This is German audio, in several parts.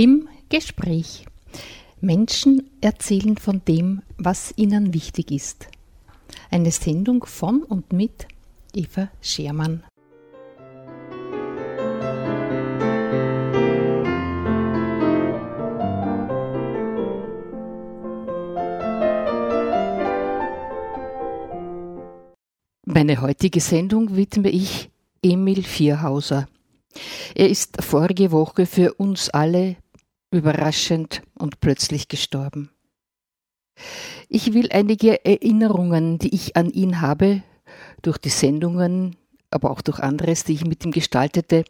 Im Gespräch. Menschen erzählen von dem, was ihnen wichtig ist. Eine Sendung von und mit Eva Schermann. Meine heutige Sendung widme ich Emil Vierhauser. Er ist vorige Woche für uns alle überraschend und plötzlich gestorben. Ich will einige Erinnerungen, die ich an ihn habe, durch die Sendungen, aber auch durch anderes, die ich mit ihm gestaltete,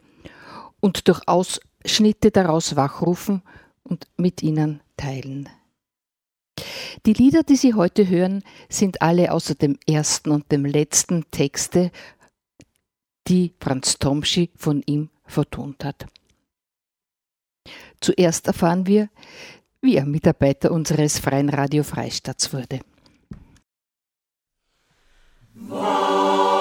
und durch Ausschnitte daraus wachrufen und mit Ihnen teilen. Die Lieder, die Sie heute hören, sind alle außer dem ersten und dem letzten Texte, die Franz Tomschi von ihm vertont hat. Zuerst erfahren wir, wie er Mitarbeiter unseres Freien Radio Freistadts wurde. Wow.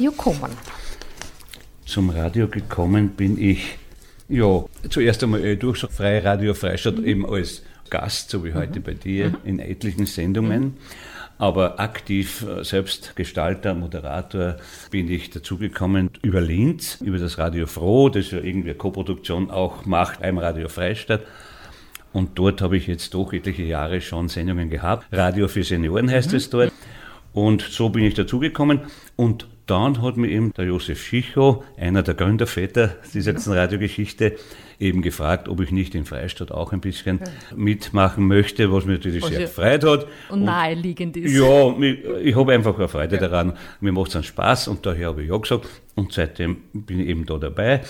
Radio gekommen? Zum Radio gekommen bin ich, ja, zuerst einmal äh, durch Freie Radio Freistadt mhm. eben als Gast, so wie heute mhm. bei dir, mhm. in etlichen Sendungen. Mhm. Aber aktiv äh, selbst Gestalter, Moderator bin ich dazugekommen über Linz, über das Radio Froh, das ja irgendwie eine Koproduktion auch macht beim Radio Freistadt. Und dort habe ich jetzt doch etliche Jahre schon Sendungen gehabt. Radio für Senioren heißt mhm. es dort. Und so bin ich dazugekommen. Und dann hat mir eben der Josef Schicho, einer der Gründerväter dieser ganzen Radiogeschichte, eben gefragt, ob ich nicht in Freistadt auch ein bisschen mitmachen möchte, was mir natürlich sehr gefreut hat. Und, naheliegend ist. Ja, ich habe einfach eine Freude ja. daran. Mir macht es einen Spaß und daher habe ich ja gesagt. Und seitdem bin ich eben da dabei.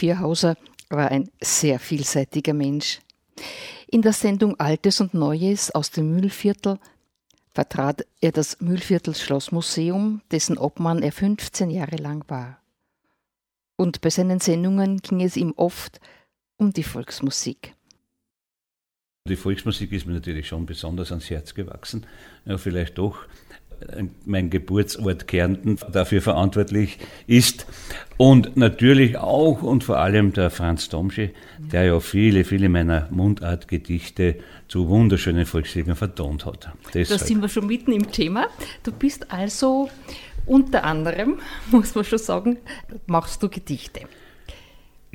Vierhauser war ein sehr vielseitiger Mensch. In der Sendung Altes und Neues aus dem Mühlviertel vertrat er das Mühlviertels Schlossmuseum, dessen Obmann er 15 Jahre lang war. Und bei seinen Sendungen ging es ihm oft um die Volksmusik. Die Volksmusik ist mir natürlich schon besonders ans Herz gewachsen. Ja, vielleicht doch mein Geburtsort Kärnten dafür verantwortlich ist. Und natürlich auch und vor allem der Franz Domsche, der ja viele, viele meiner Mundartgedichte zu wunderschönen Volksliedern vertont hat. Deshalb. Da sind wir schon mitten im Thema. Du bist also unter anderem, muss man schon sagen, machst du Gedichte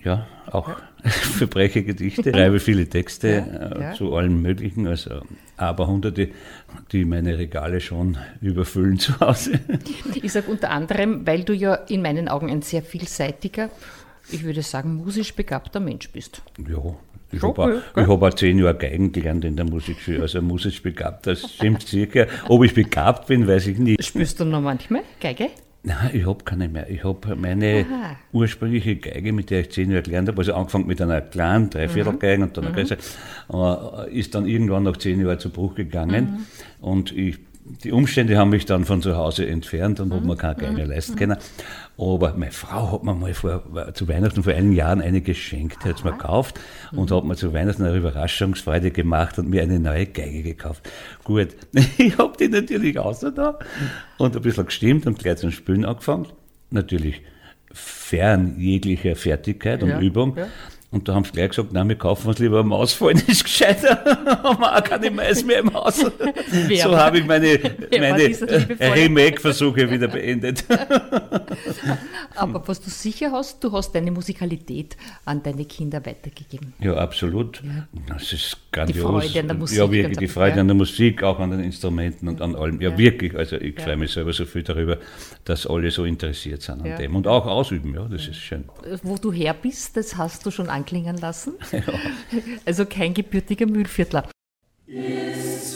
ja, auch Verbrechegedichte, schreibe viele Texte ja, äh, ja. zu allen möglichen, also aber hunderte, die meine Regale schon überfüllen zu Hause. Ich sage unter anderem, weil du ja in meinen Augen ein sehr vielseitiger, ich würde sagen, musisch begabter Mensch bist. Ja, ich habe auch, hab auch zehn Jahre Geigen gelernt in der Musikschule, also musisch begabt, das stimmt sicher. Ob ich begabt bin, weiß ich nicht. Spürst du noch manchmal Geige? Nein, ich habe keine mehr. Ich habe meine Aha. ursprüngliche Geige, mit der ich zehn Jahre gelernt habe, also angefangen mit einer kleinen Dreiviertelgeige mhm. und dann eine mhm. größere, ist dann irgendwann nach zehn Jahren zu Bruch gegangen. Mhm. Und ich die Umstände haben mich dann von zu Hause entfernt und mhm. habe mir keine Geige mhm. leisten können. Aber meine Frau hat mir mal vor, zu Weihnachten vor einigen Jahren eine geschenkt, die hat es mir gekauft mhm. und hat mir zu Weihnachten eine Überraschungsfreude gemacht und mir eine neue Geige gekauft. Gut, ich habe die natürlich außer da und ein bisschen gestimmt und gleich zum Spielen angefangen. Natürlich fern jeglicher Fertigkeit und ja, Übung. Ja. Und da haben sie gleich gesagt, nein, wir kaufen uns lieber eine Maus, fallen ist gescheiter. haben wir auch keine Mais mehr im Haus. so habe ich meine, meine Remake-Versuche wieder beendet. Aber was du sicher hast, du hast deine Musikalität an deine Kinder weitergegeben. Ja, absolut. Ja. Das ist grandios. Die Freude an der Musik. Ja, wirklich, die Freude ja. an der Musik, auch an den Instrumenten und an allem. Ja, ja. wirklich. Also ich freue mich selber so viel darüber, dass alle so interessiert sind an dem. Und auch ausüben, ja, das ist schön. Wo du her bist, das hast du schon angesprochen anklingen lassen. Ja. Also kein gebürtiger Mühlviertler. Ist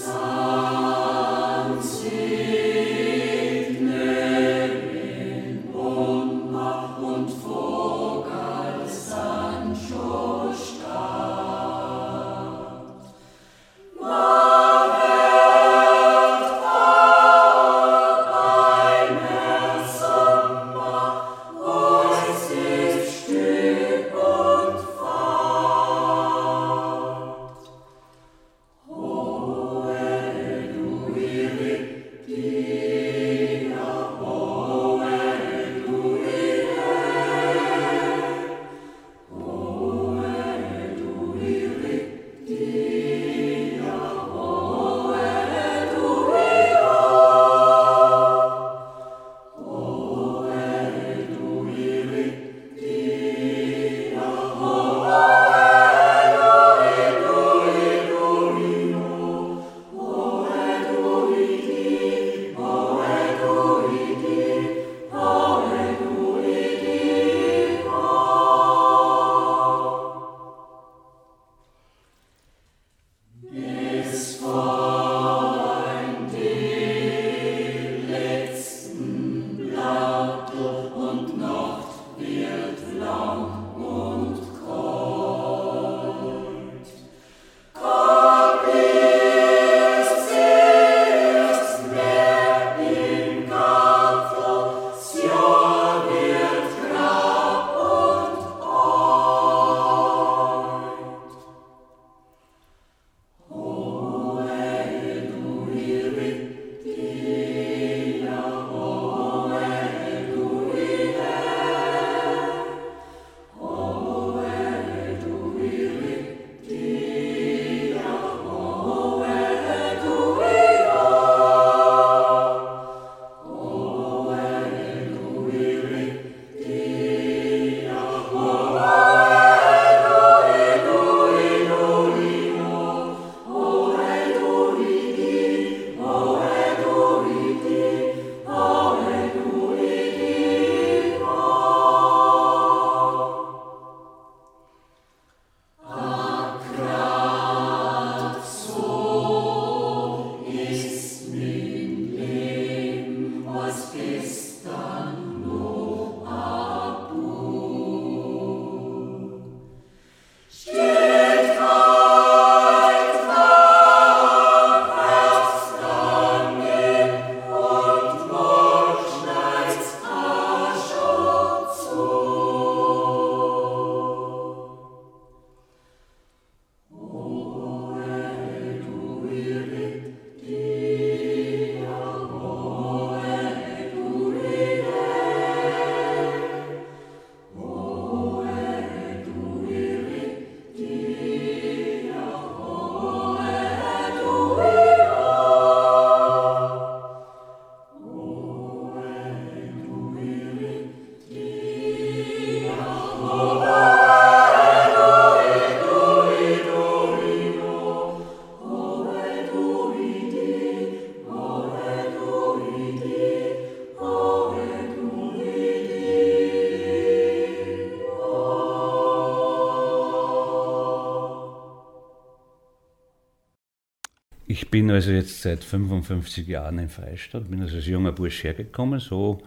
Ich bin also jetzt seit 55 Jahren in Freistadt, bin also als junger Bursch hergekommen, so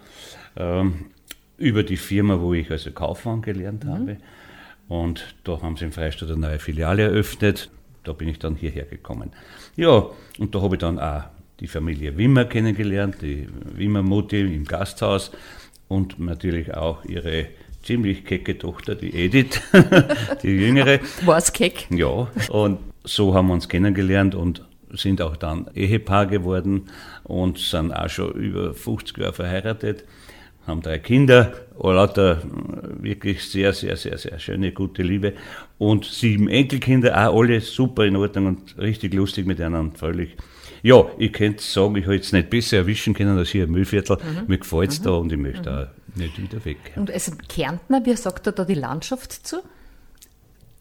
ähm, über die Firma, wo ich also Kaufmann gelernt mhm. habe. Und da haben sie in Freistadt eine neue Filiale eröffnet. Da bin ich dann hierher gekommen. Ja, und da habe ich dann auch die Familie Wimmer kennengelernt, die Wimmer-Mutti im Gasthaus und natürlich auch ihre ziemlich kecke Tochter, die Edith, die jüngere. War es keck? Ja, und so haben wir uns kennengelernt und sind auch dann Ehepaar geworden und sind auch schon über 50 Jahre verheiratet, haben drei Kinder, lauter wirklich sehr, sehr, sehr, sehr schöne, gute Liebe und sieben Enkelkinder, auch alle super in Ordnung und richtig lustig mit miteinander, völlig. Ja, ich könnte sagen, ich habe jetzt nicht besser erwischen können als hier im Müllviertel. Mhm. Mir gefällt es mhm. da und ich möchte mhm. auch nicht wieder weg. Und als Kärntner, wie sagt er da die Landschaft zu?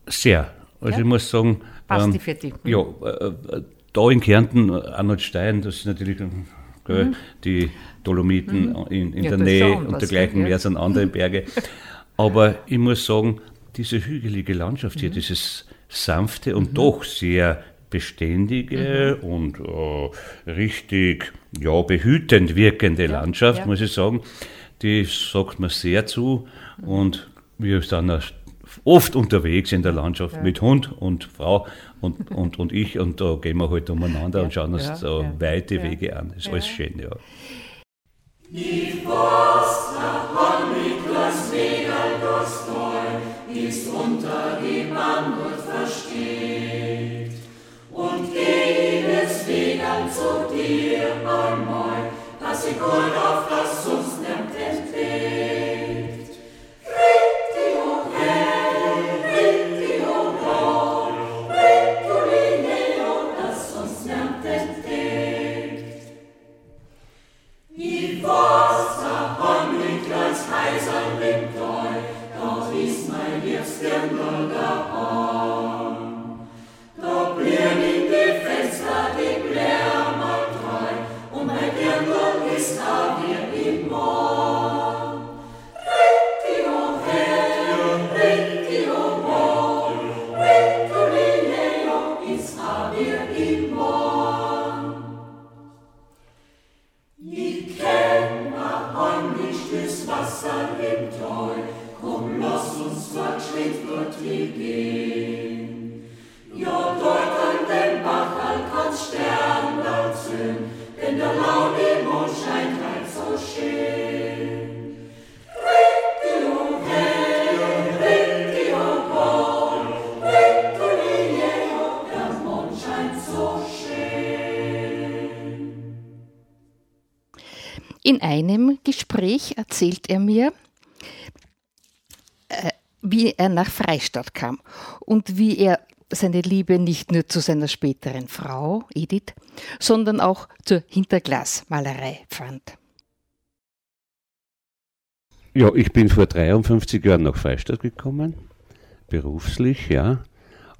Sehr. Also ja? ich muss sagen, Passt ähm, die für dich? Ja, äh, äh da in Kärnten, Arnold Stein, das ist natürlich gell, mhm. die Dolomiten mhm. in, in ja, der Nähe und dergleichen mehr sind andere Berge. Aber ich muss sagen, diese hügelige Landschaft hier, mhm. dieses sanfte und mhm. doch sehr beständige mhm. und äh, richtig ja, behütend wirkende ja, Landschaft, ja. muss ich sagen, die sagt mir sehr zu. Mhm. Und wir sind oft unterwegs in der Landschaft ja. mit Hund und Frau und, und, und ich und da gehen wir halt umeinander ja, und schauen uns ja, so weite Wege an. Das ist alles schön, ja. Ist unter die Band versteht und geh deswegen zu dir einmal, dass ich gut auf das sonst wie er nach Freistadt kam und wie er seine Liebe nicht nur zu seiner späteren Frau Edith, sondern auch zur Hinterglasmalerei fand. Ja, ich bin vor 53 Jahren nach Freistadt gekommen, beruflich, ja,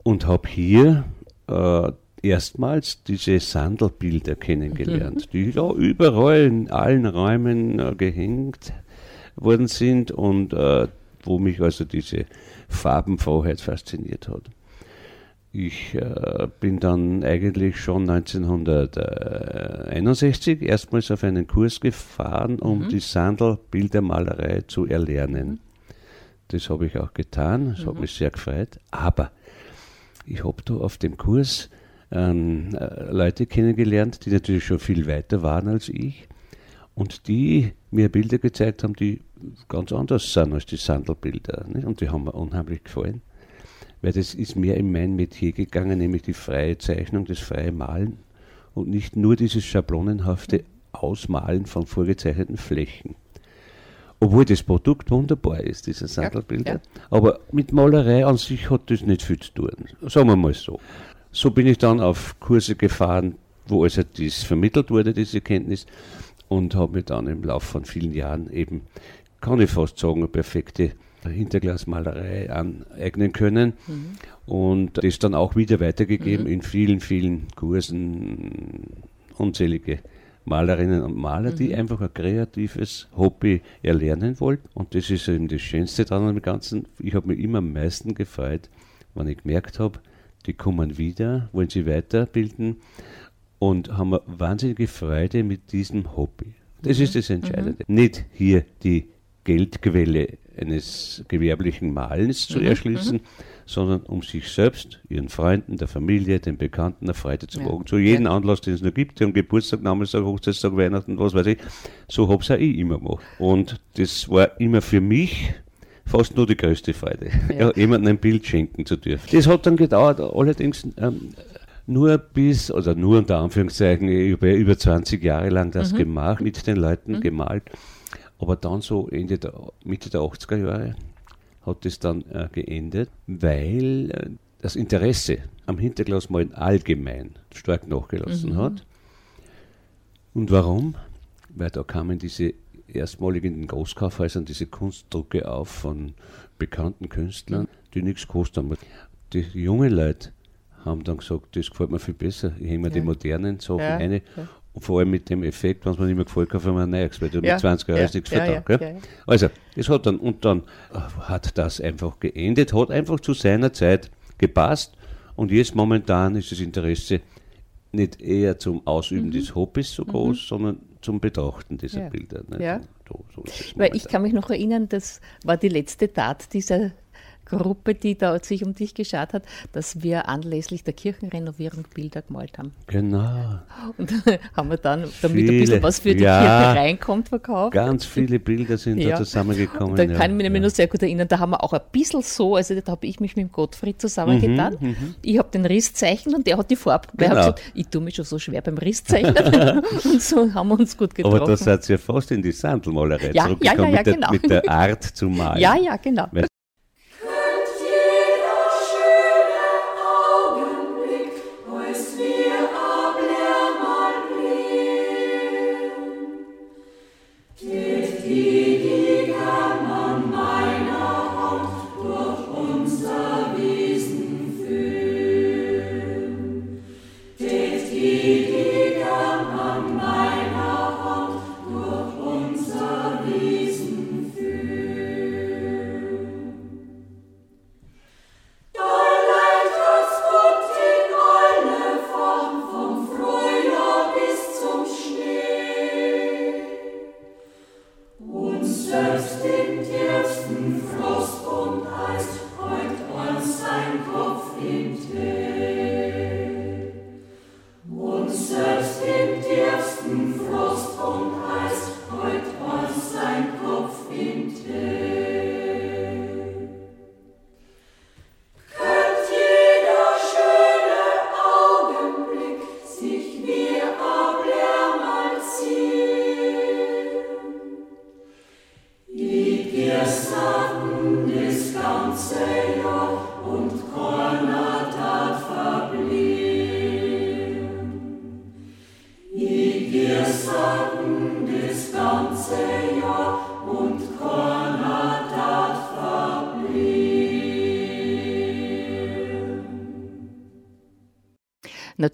und habe hier äh, erstmals diese Sandelbilder kennengelernt, mhm. die da überall in allen Räumen äh, gehängt worden sind und äh, wo mich also diese Farbenfroheit fasziniert hat. Ich äh, bin dann eigentlich schon 1961 erstmals auf einen Kurs gefahren, um mhm. die Sandelbildermalerei zu erlernen. Mhm. Das habe ich auch getan, das mhm. hat mich sehr gefreut. Aber ich habe da auf dem Kurs ähm, äh, Leute kennengelernt, die natürlich schon viel weiter waren als ich und die mir Bilder gezeigt haben, die ganz anders sind als die Sandelbilder. Nicht? Und die haben mir unheimlich gefallen, weil das ist mehr in mein Metier gegangen, nämlich die freie Zeichnung, das freie Malen und nicht nur dieses schablonenhafte Ausmalen von vorgezeichneten Flächen. Obwohl das Produkt wunderbar ist, diese Sandelbilder. Ja, ja. Aber mit Malerei an sich hat das nicht viel zu tun. Sagen wir mal so. So bin ich dann auf Kurse gefahren, wo also dies vermittelt wurde, diese Kenntnis, und habe mir dann im Laufe von vielen Jahren eben, kann ich fast sagen, eine perfekte Hinterglasmalerei aneignen können mhm. und das dann auch wieder weitergegeben mhm. in vielen, vielen Kursen, unzählige Malerinnen und Maler, mhm. die einfach ein kreatives Hobby erlernen wollten. Und das ist eben das Schönste daran am Ganzen. Ich habe mich immer am meisten gefreut, wenn ich gemerkt habe, die kommen wieder, wollen sie weiterbilden und haben eine wahnsinnige Freude mit diesem Hobby. Das ist das Entscheidende. Mhm. Nicht hier die Geldquelle eines gewerblichen Malens zu mhm. erschließen, mhm. sondern um sich selbst, ihren Freunden, der Familie, den Bekannten eine Freude zu machen. Ja. Zu jedem ja. Anlass, den es noch gibt, am Geburtstag, Namenstag, Hochzeitstag, Weihnachten, was weiß ich, so habe ich auch ich immer gemacht. Und das war immer für mich fast nur die größte Freude, ja jemandem ein Bild schenken zu dürfen. Das hat dann gedauert, allerdings ähm, nur bis, oder nur unter Anführungszeichen, über, über 20 Jahre lang das mhm. gemacht, mit den Leuten mhm. gemalt. Aber dann so Ende der, Mitte der 80er Jahre hat es dann äh, geendet, weil äh, das Interesse am Hinterglasmalen allgemein stark nachgelassen mhm. hat. Und warum? Weil da kamen diese erstmalig in den Großkaufhäusern diese Kunstdrucke auf von bekannten Künstlern, die nichts haben. Die jungen Leute haben dann gesagt, das gefällt mir viel besser. Ich hänge mir ja. die modernen Sachen ja. eine. Ja. Und vor allem mit dem Effekt, wenn es mir nicht mehr gefällt, kaufen wir ein neues, weil du ja. mit 20 Euro ja. nichts ja, ja, ja, Also, das hat dann, und dann äh, hat das einfach geendet, hat einfach zu seiner Zeit gepasst. Und jetzt momentan ist das Interesse nicht eher zum Ausüben mhm. des Hobbys so groß, mhm. sondern zum Betrachten dieser Bilder. Ja. So, so Weil ich kann mich noch erinnern, das war die letzte Tat dieser Gruppe, die da sich um dich geschaut hat, dass wir anlässlich der Kirchenrenovierung Bilder gemalt haben. Genau. Und haben wir dann, damit viele, ein bisschen was für die ja, Kirche reinkommt, verkauft. Ganz viele Bilder sind ja. da zusammengekommen. da kann ich mich nämlich noch sehr gut erinnern, da haben wir auch ein bisschen so, also da habe ich mich mit dem Gottfried zusammengetan. Mhm, mhm. ich habe den Riss zeichnet und der hat die Farbe. Genau. Weil gesagt, ich tue mich schon so schwer beim Riss zeichnen. und so haben wir uns gut getroffen. Aber da seid ihr fast in die Sandelmalerei ja, zurückgekommen ja, ja, ja, genau. mit, der, mit der Art zu malen. Ja, ja, genau. Weil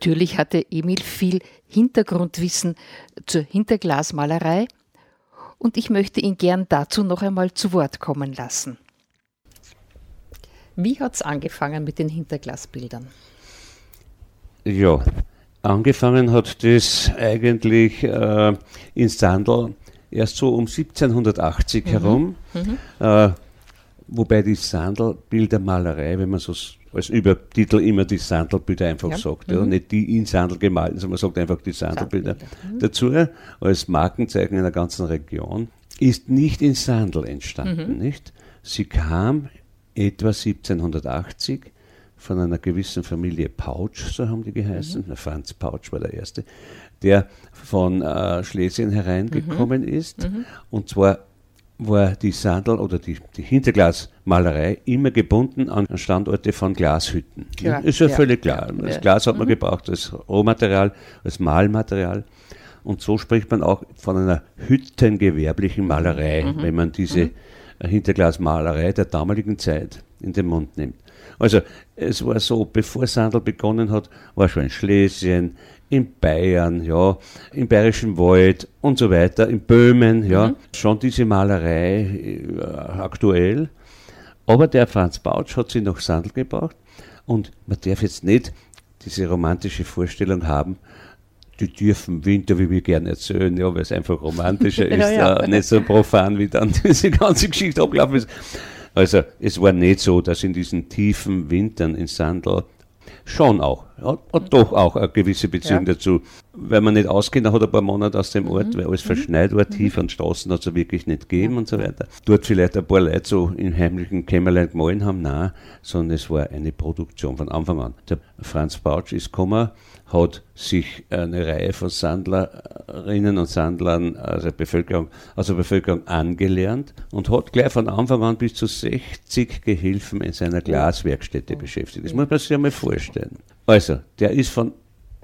Natürlich hatte Emil viel Hintergrundwissen zur Hinterglasmalerei und ich möchte ihn gern dazu noch einmal zu Wort kommen lassen. Wie hat es angefangen mit den Hinterglasbildern? Ja, angefangen hat das eigentlich äh, in Sandl erst so um 1780 mhm. herum, mhm. Äh, wobei die Sandelbildermalerei, wenn man so als Übertitel immer die Sandelbilder einfach ja. sagt. Ja? Mhm. Nicht die in Sandel gemalten, sondern man sagt einfach die Sandelbilder mhm. dazu. Als Markenzeichen einer ganzen Region ist nicht in Sandel entstanden. Mhm. Nicht? Sie kam etwa 1780 von einer gewissen Familie Pautsch, so haben die geheißen. Mhm. Franz Pautsch war der erste, der von äh, Schlesien hereingekommen mhm. ist. Mhm. Und zwar war die Sandel oder die, die Hinterglasmalerei immer gebunden an Standorte von Glashütten. Klar, ist ja, ja völlig klar. Das ja. Glas hat man mhm. gebraucht als Rohmaterial, als Malmaterial. Und so spricht man auch von einer hüttengewerblichen Malerei, mhm. wenn man diese mhm. Hinterglasmalerei der damaligen Zeit in den Mund nimmt. Also es war so, bevor Sandel begonnen hat, war schon in Schlesien, in Bayern, ja, im Bayerischen Wald und so weiter, in Böhmen, ja, mhm. schon diese Malerei äh, aktuell. Aber der Franz Bautsch hat sie nach Sandl gebracht und man darf jetzt nicht diese romantische Vorstellung haben, die tiefen Winter, wie wir gerne erzählen, ja, weil es einfach romantischer ist, ja, ja. Äh, nicht so profan, wie dann diese ganze Geschichte abgelaufen ist. Also es war nicht so, dass in diesen tiefen Wintern in Sandal schon auch, hat, hat doch auch eine gewisse Beziehung ja. dazu. Weil man nicht ausgeht, hat ein paar Monate aus dem mhm. Ort, weil alles mhm. verschneit war, mhm. tief an Straßen hat es wirklich nicht gegeben ja. und so weiter. Dort vielleicht ein paar Leute so im heimlichen Kämmerlein gemahlen haben, nein, sondern es war eine Produktion von Anfang an. Der Franz Bautsch ist gekommen, hat sich eine Reihe von Sandlerinnen und Sandlern also Bevölkerung, also Bevölkerung angelernt und hat gleich von Anfang an bis zu 60 Gehilfen in seiner Glaswerkstätte beschäftigt. Das muss man sich einmal vorstellen. Also, der ist von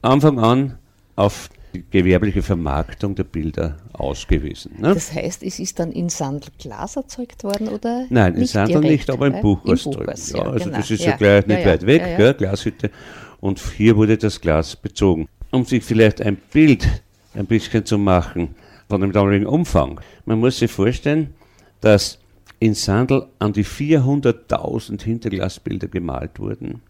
Anfang an auf die gewerbliche Vermarktung der Bilder ausgewiesen. Ne? Das heißt, es ist dann in Sandl Glas erzeugt worden, oder? Nein, in Sandl nicht, aber im Buchhaus drüben. Ja, also genau. das ist ja, ja gleich nicht ja, weit weg, ja, Gell, Glashütte. Und hier wurde das Glas bezogen. Um sich vielleicht ein Bild ein bisschen zu machen von dem damaligen Umfang. Man muss sich vorstellen, dass in Sandl an die 400.000 Hinterglasbilder gemalt wurden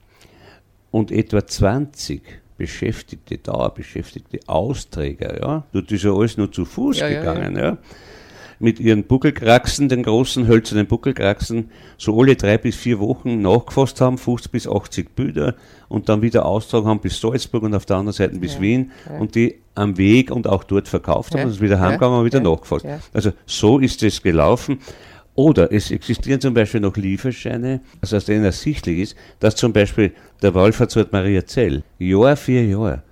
und etwa 20 Beschäftigte, Dauerbeschäftigte, Austräger, ja, dort ist ja alles nur zu Fuß ja, gegangen, ja, ja. mit ihren Buckelkraxen, den großen hölzernen Buckelkraxen, so alle drei bis vier Wochen nachgefasst haben, 50 bis 80 Bilder und dann wieder austragen haben bis Salzburg und auf der anderen Seite bis Wien und die am Weg und auch dort verkauft haben und wieder heimgegangen und wieder nachgefasst. Also so ist es gelaufen. Oder es existieren zum Beispiel noch Lieferscheine, also aus denen ersichtlich ist, dass zum Beispiel der Wallfahrtsort Maria Zell Jahr für Jahr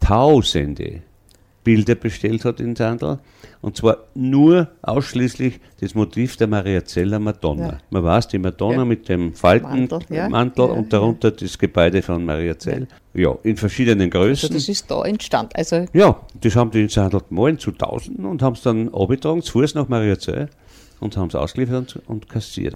Tausende Bilder bestellt hat in Sandl. Und zwar nur ausschließlich das Motiv der Mariazeller Madonna. Ja. Man weiß, die Madonna ja. mit dem Faltenmantel ja. und darunter das Gebäude von Mariazell. Ja. in verschiedenen Größen. Also das ist da entstanden. Also ja, das haben die in Sandl gemalt zu Tausenden und haben es dann abgetragen, zu Fuß nach Mariazell und haben es ausgeliefert und, und kassiert.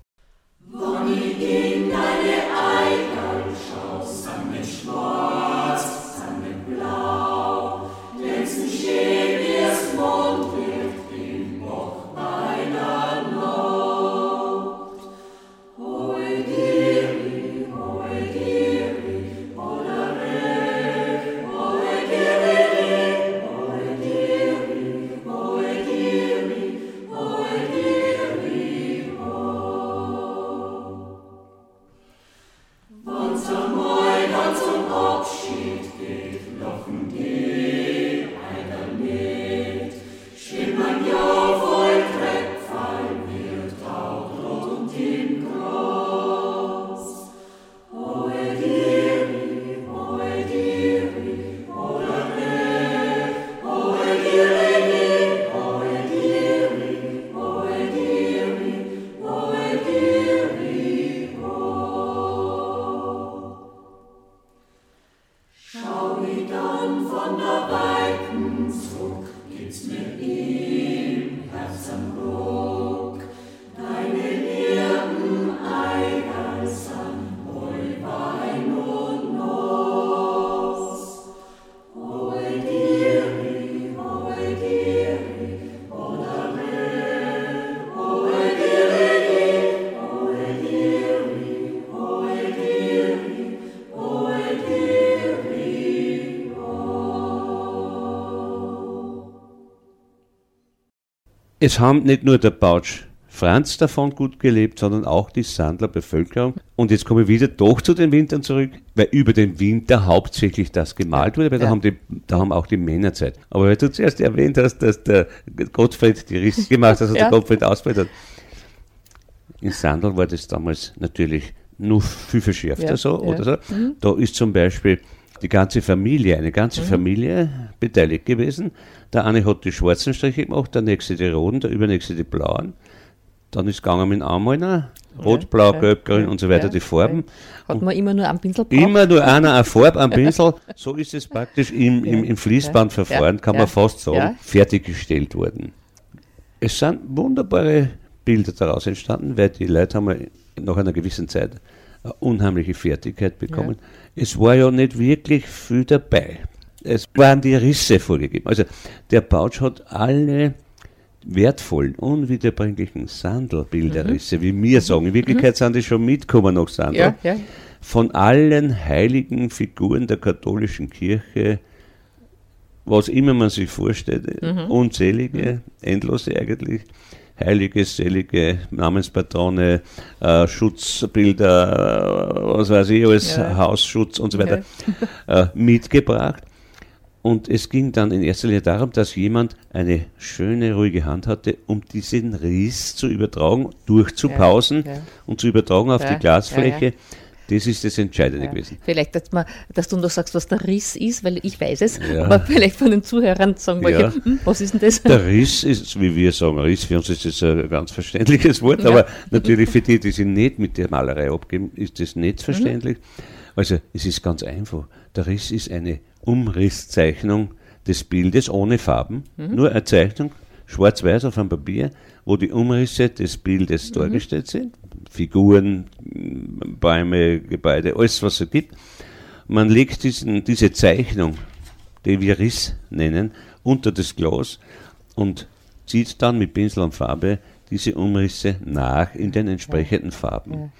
Es haben nicht nur der Bautsch Franz davon gut gelebt, sondern auch die Sandler Bevölkerung. Und jetzt komme ich wieder doch zu den Wintern zurück, weil über den Winter hauptsächlich das gemalt wurde, weil ja. da, haben die, da haben auch die Männer Zeit. Aber weil du zuerst erwähnt hast, dass der Gottfried die Risse gemacht hat, also ja. der Gottfried ausbildet In Sandl war das damals natürlich nur viel verschärfter ja. so, oder so. Mhm. Da ist zum Beispiel die ganze Familie, eine ganze mhm. Familie beteiligt gewesen. Der eine hat die schwarzen Striche gemacht, der nächste die roten, der übernächste die blauen. Dann ist es gegangen mit Anmalner, rot, blau, ja, gelb, grün ja, und so weiter, ja, die Farben. Hat man immer nur einen Pinsel braucht? Immer nur einer, eine Farbe, ein Pinsel. So ist es praktisch im, im, im Fließbandverfahren, kann man fast sagen, fertiggestellt worden. Es sind wunderbare Bilder daraus entstanden, weil die Leute haben nach einer gewissen Zeit unheimliche Fertigkeit bekommen. Ja. Es war ja nicht wirklich viel dabei. Es waren die Risse vorgegeben. Also der Bautsch hat alle wertvollen, unwiederbringlichen Sandelbilderrisse, mhm. wie wir sagen. In Wirklichkeit mhm. sind die schon mitgekommen nach Sandel. Ja, ja. Von allen heiligen Figuren der katholischen Kirche was immer man sich vorstellt, mhm. unzählige, endlose eigentlich. Heilige, selige Namenspatrone, äh, Schutzbilder, was weiß ich, alles ja. Hausschutz und so weiter ja. äh, mitgebracht. Und es ging dann in erster Linie darum, dass jemand eine schöne, ruhige Hand hatte, um diesen Riss zu übertragen, durchzupausen ja, und zu übertragen auf die Glasfläche das ist das Entscheidende ja. gewesen. Vielleicht, dass, man, dass, du noch sagst, was der Riss ist, weil ich weiß es, ja. aber vielleicht von den Zuhörern sagen wir, ja. hm, was ist denn das? Der Riss ist, wie wir sagen, Riss, für uns ist das ein ganz verständliches Wort, aber natürlich für die, die sich nicht mit der Malerei abgeben, ist das nicht mhm. verständlich. Mhm. Also es ist ganz einfach. Der Riss ist eine Umrisszeichnung des Bildes ohne Farben, mhm. nur eine Zeichnung, schwarz-weiß auf einem Papier, wo die Umrisse des Bildes mhm. dargestellt sind Figuren, Bäume, Gebäude, alles was es gibt. Man legt diesen, diese Zeichnung, die wir Riss nennen, unter das Glas und zieht dann mit Pinsel und Farbe diese Umrisse nach in den entsprechenden Farben.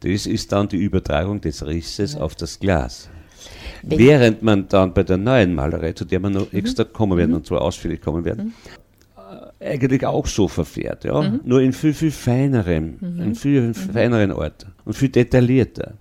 Das ist dann die Übertragung des Risses auf das Glas. Während man dann bei der neuen Malerei, zu der wir noch mhm. extra kommen werden mhm. und zwar ausführlich kommen werden, mhm eigentlich auch so verfährt, ja. Mhm. Nur in viel, viel feinerem, mhm. in viel mhm. feineren Ort und viel detaillierter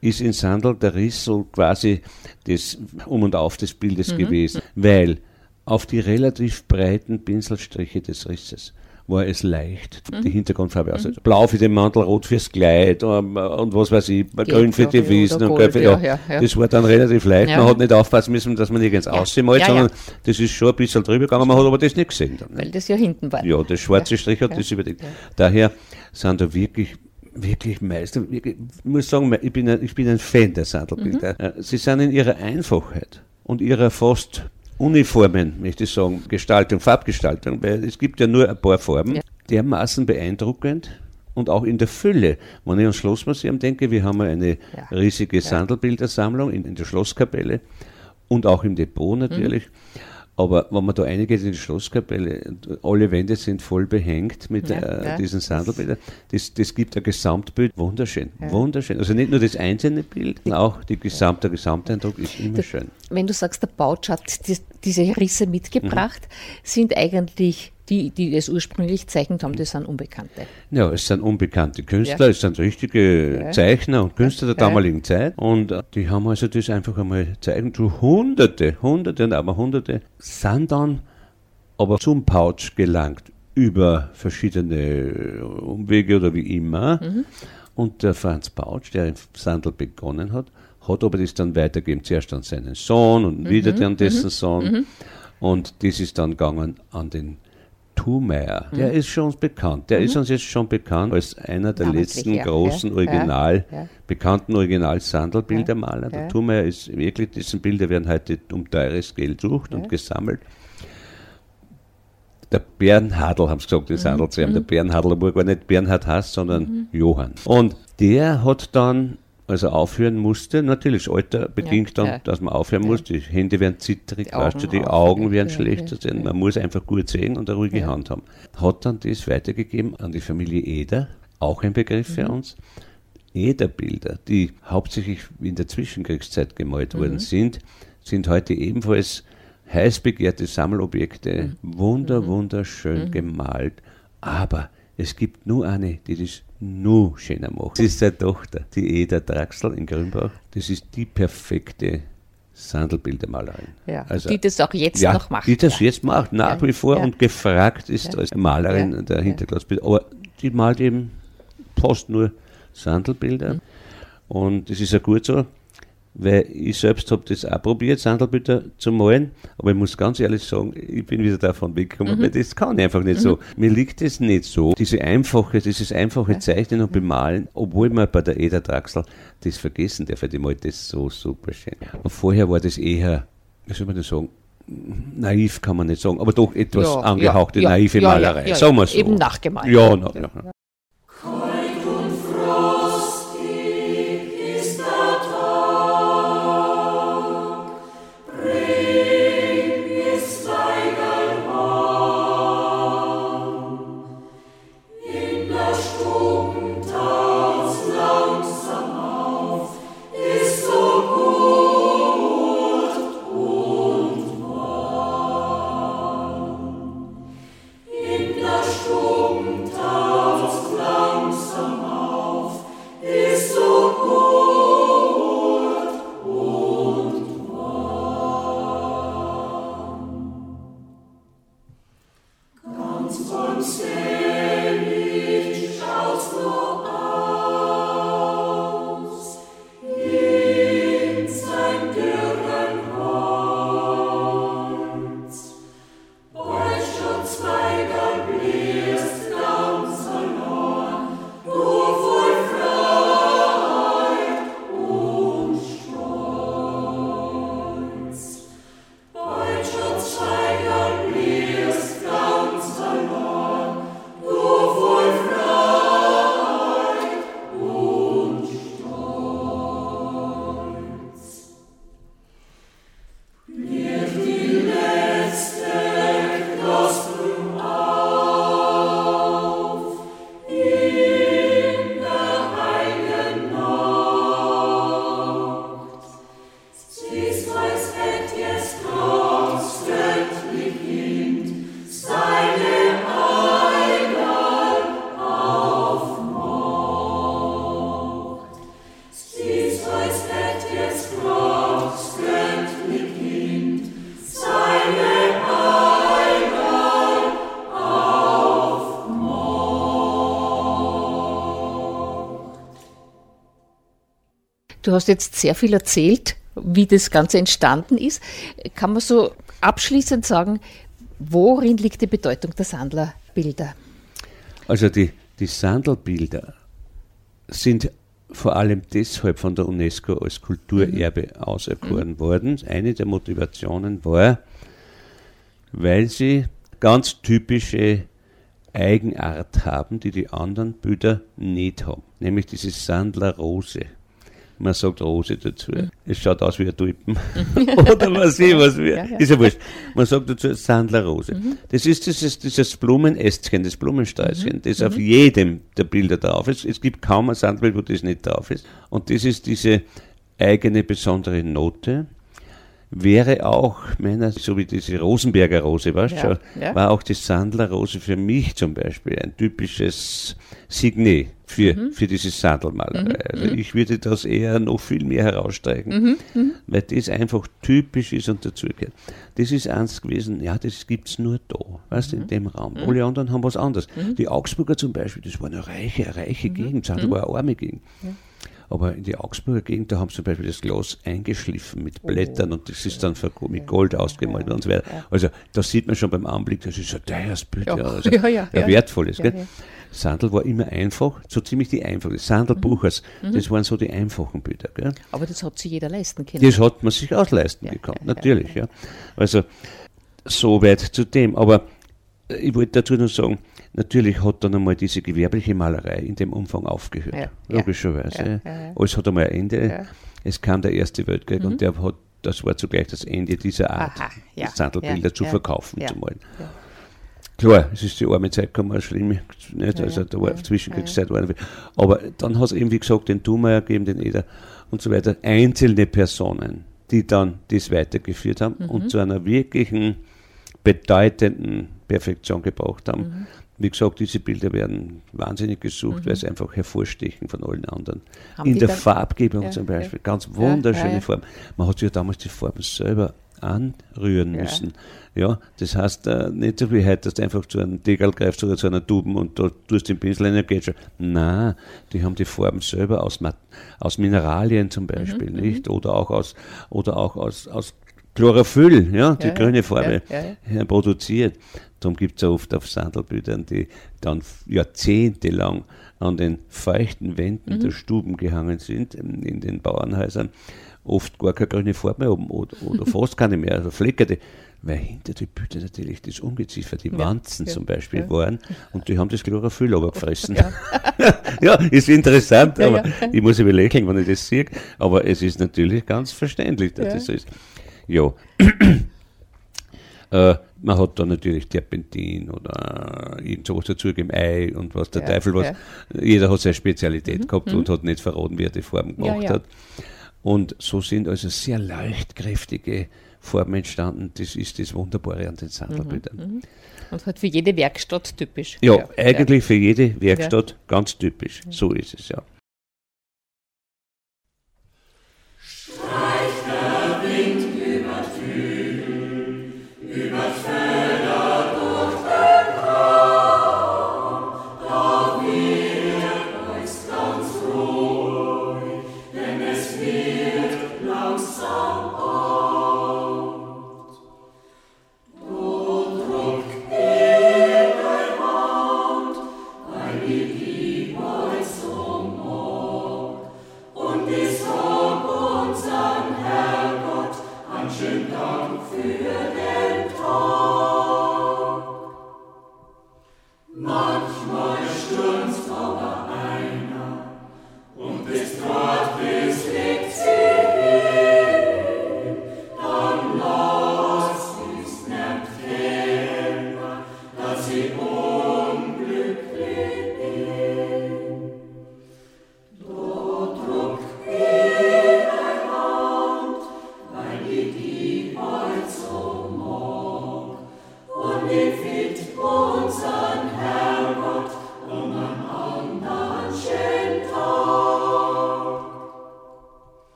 ist in Sandel der Riss so quasi das Um und Auf des Bildes mhm. gewesen, weil auf die relativ breiten Pinselstriche des Risses war es leicht, mhm. die Hintergrundfarbe aus. Mhm. Blau für den Mantel, rot fürs Kleid und, und was weiß ich, Gelb grün für die Wiesen und Gold für, ja, ja, ja, Das war dann relativ leicht. Man hat nicht aufpassen müssen, dass man nirgends ja. aussieht, sondern das ist schon ein bisschen drüber gegangen, man hat aber das nicht gesehen. Dann, Weil das ja hinten war. Ja, das schwarze Strich hat das überdeckt. Daher sind da wirklich wirklich Meister. Ich muss sagen, ich bin ein, ich bin ein Fan der Sandelbilder. Mhm. Sie sind in ihrer Einfachheit und ihrer fast Uniformen, möchte ich sagen, Gestaltung, Farbgestaltung, weil es gibt ja nur ein paar Farben, ja. dermaßen beeindruckend und auch in der Fülle. Wenn ich ans Schlossmuseum denke, wir haben eine ja. riesige. Sandelbildersammlung in, in, der Schlosskapelle und auch im Depot natürlich. Mhm. Aber wenn man da reingeht in die Schlosskapelle, alle Wände sind voll behängt mit ja, äh, ja. diesen Sandelbildern. Das, das gibt ein Gesamtbild, wunderschön, ja. wunderschön. Also nicht nur das einzelne Bild, auch die Gesamt, der Gesamteindruck ist immer das, schön. Wenn du sagst, der Bautsch hat die, diese Risse mitgebracht, mhm. sind eigentlich die, die es ursprünglich gezeichnet haben, das sind Unbekannte. Ja, es sind unbekannte Künstler, ja. es sind richtige ja. Zeichner und Künstler der damaligen Zeit. Und äh, die haben also das einfach einmal zeigen, zu Hunderte, Hunderte und aber Hunderte, sind dann aber zum Pouch gelangt über verschiedene Umwege oder wie immer. Mhm. Und der Franz Pouch, der in Sandel begonnen hat, hat aber das dann weitergegeben. Zuerst an seinen Sohn und mhm. wieder an dessen mhm. Sohn. Mhm. Und das ist dann gegangen an den Thumeyer, der mhm. ist schon bekannt. Der mhm. ist uns jetzt schon bekannt als einer der letzten großen ja. Original, ja. bekannten Original-Sandelbildermaler. Der Thumeyer ist wirklich, dessen Bilder werden heute um teures Geld gesucht und gesammelt. Der Bernhardl, haben sie gesagt, die mhm. Sandel zu haben. Der Bernhardl, obwohl gar nicht Bernhard heißt, sondern mhm. Johann. Und der hat dann also aufhören musste. Natürlich, das Alter bedingt ja, dann, ja. dass man aufhören ja. muss. Die Hände werden zitterig, die weißt du, die Augen werden schlechter sehen. Man muss einfach gut sehen und eine ruhige Hand haben. Hat dann das weitergegeben an die Familie Eder, auch ein Begriff mhm. für uns. Ederbilder, die hauptsächlich in der Zwischenkriegszeit gemalt mhm. worden sind, sind heute ebenfalls heiß begehrte Sammelobjekte, mhm. wunder, mhm. wunderschön mhm. gemalt. Aber es gibt nur eine, die das noch schöner macht. Das ist seine Tochter, die Eda Draxler in Grünbach. Das ist die perfekte Sandelbildermalerin. Ja, also, die das auch jetzt ja, noch macht. Die das ja. jetzt macht, nach wie vor und gefragt ist als Malerin der Hinterglasbilder. Aber die malt eben fast nur Sandelbilder. Mhm. Und das ist ja gut so weil ich selbst habe das auch probiert, Sandelbilder zu malen, aber ich muss ganz ehrlich sagen, ich bin wieder davon weggekommen, mhm. weil das kann ich einfach nicht mhm. so. Mir liegt es nicht so, diese einfache, dieses einfache Zeichnen und Bemalen, obwohl man bei der Eda Draxler das vergessen darf, die malt das so super schön. Und vorher war das eher, wie soll man das sagen, naiv kann man nicht sagen, aber doch etwas ja, angehauchte ja, naive ja, Malerei, sagen wir so. Eben nachgemalt. Ja, na, ja. Du hast jetzt sehr viel erzählt, wie das Ganze entstanden ist. Kann man so abschließend sagen, worin liegt die Bedeutung der Sandlerbilder? Also die, die Sandelbilder sind vor allem deshalb von der UNESCO als Kulturerbe mhm. auserkoren mhm. worden. Eine der Motivationen war, weil sie ganz typische Eigenart haben, die die anderen Bilder nicht haben, nämlich diese Sandlerrose. Man sagt Rose dazu. Mhm. Es schaut aus wie ein Tulpen. Oder was ich, was wir. Ja, ja. Ist ja wurscht. Man sagt dazu Sandlerrose. Mhm. Das ist dieses, dieses Blumenästchen, das Blumensträußchen, mhm. das mhm. auf jedem der Bilder drauf ist. Es gibt kaum ein Sandbild, wo das nicht drauf ist. Und das ist diese eigene besondere Note wäre auch meiner, so wie diese Rosenberger Rose, weißt ja, ja. war auch die Sandlerrose für mich zum Beispiel ein typisches Signet für, mhm. für diese Sandelmalerei. Mhm. Also mhm. ich würde das eher noch viel mehr herausstreichen, mhm. mhm. weil das einfach typisch ist und dazugehört. Das ist eins gewesen, ja, das gibt es nur da, weißt du, in mhm. dem Raum. Alle anderen haben was anderes. Die Augsburger zum Beispiel, das war eine reiche, reiche Gegend, Sandel war eine arme Gegend. Ja. Aber in die Augsburger Gegend, da haben sie zum Beispiel das Glas eingeschliffen mit Blättern oh. und das ist dann mit Gold ausgemalt und so weiter. Also da sieht man schon beim Anblick, das ist ein teures Bild, ja, also ja, ja, ja, wertvolles. Ja, ja. Sandel war immer einfach, so ziemlich die einfachen. Sandelbuchers, mhm. das waren so die einfachen Bilder. Gell? Aber das hat sich jeder leisten können. Das hat man sich auch leisten ja, gekonnt, natürlich. Ja, Also so weit zu dem. Aber ich wollte dazu nur sagen, natürlich hat dann einmal diese gewerbliche Malerei in dem Umfang aufgehört. Ja, logischerweise. Ja, ja, Alles hat einmal ein Ende. Es kam der Erste Weltkrieg mhm. und der hat, das war zugleich das Ende dieser Art, Aha, Sandelbilder zu verkaufen, zu malen. Klar, es ist die arme Zeit gekommen, schlimm, nicht? also da war Zwischenkriegszeit. War aber dann hat es eben, wie gesagt, den Thumeier gegeben, den Eder und so weiter, einzelne Personen, die dann das weitergeführt haben mhm. und zu einer wirklichen bedeutenden Perfektion gebraucht haben. Mhm. Wie gesagt, diese Bilder werden wahnsinnig gesucht, mhm. weil sie einfach hervorstechen von allen anderen. Haben In der Farbgebung ja, zum Beispiel, ja. ganz wunderschöne ja, Farben. Man hat sich ja damals die Farben selber anrühren müssen. Ja, das heißt äh, nicht so wie heute, dass du einfach zu einem Deckel greifst oder zu einer Tuben und da tust den Pinsel in, geht schon. Nein, die haben die Farben selber aus, aus Mineralien zum Beispiel, mhm, nicht? Mhm. Oder auch aus, oder auch aus, aus Chlorophyll, ja, die ja, grüne Farbe, ja, ja, produziert. Darum gibt es ja oft auf Sandelbildern, die dann jahrzehntelang an den feuchten Wänden mhm. der Stuben gehangen sind, in den Bauernhäusern, oft gar keine grüne Farbe oben oder, oder fast keine mehr, also Fleckerte, weil hinter die Büte natürlich das Ungeziefer, die Wanzen zum Beispiel waren und die haben das Chlorophyll aber gefressen. Ja. ist interessant, aber ich muss über lächeln, wenn ich das sehe, aber es ist natürlich ganz verständlich, dass das so ist. Ja. Äh, man hat da natürlich Terpentin oder irgend sowas dazugegeben, Ei und was der ja, Teufel was. Ja. Jeder hat seine Spezialität mhm, gehabt mhm. und hat nicht verraten, wie er die Form gemacht ja, hat. Und so sind also sehr leuchtkräftige Formen entstanden. Das ist das Wunderbare an den Sandelbildern. Mhm, mhm, und halt für jede Werkstatt typisch. Ja, eigentlich für jede Werkstatt ganz typisch. So ist es ja.